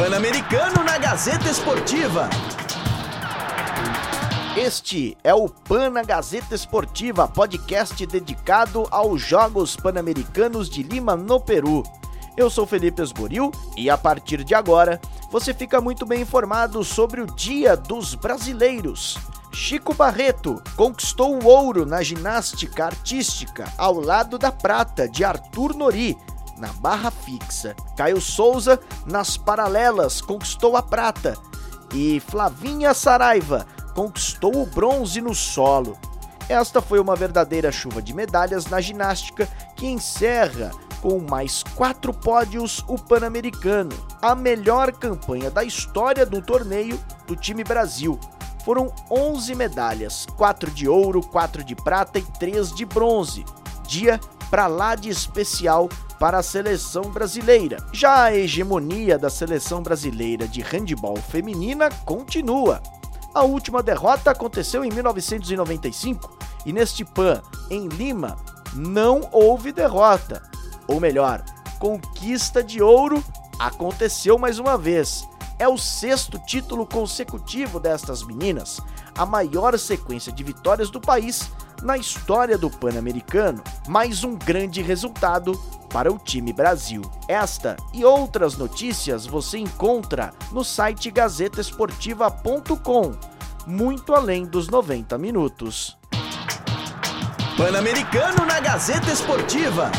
Pan-Americano na Gazeta Esportiva. Este é o Pana Gazeta Esportiva, podcast dedicado aos Jogos Pan-Americanos de Lima, no Peru. Eu sou Felipe Esboril e a partir de agora você fica muito bem informado sobre o Dia dos Brasileiros. Chico Barreto conquistou o ouro na ginástica artística ao lado da prata de Arthur Nori na barra fixa. Caio Souza nas paralelas conquistou a prata e Flavinha Saraiva conquistou o bronze no solo. Esta foi uma verdadeira chuva de medalhas na ginástica que encerra com mais quatro pódios o Pan-Americano, a melhor campanha da história do torneio do time Brasil. Foram 11 medalhas, 4 de ouro, 4 de prata e 3 de bronze. Dia para lá de especial para a seleção brasileira. Já a hegemonia da seleção brasileira de handebol feminina continua. A última derrota aconteceu em 1995 e neste PAN, em Lima, não houve derrota. Ou melhor, conquista de ouro aconteceu mais uma vez. É o sexto título consecutivo destas meninas, a maior sequência de vitórias do país na história do Pan-Americano. Mais um grande resultado para o time Brasil. Esta e outras notícias você encontra no site gazetaesportiva.com, muito além dos 90 minutos. Pan-Americano na Gazeta Esportiva.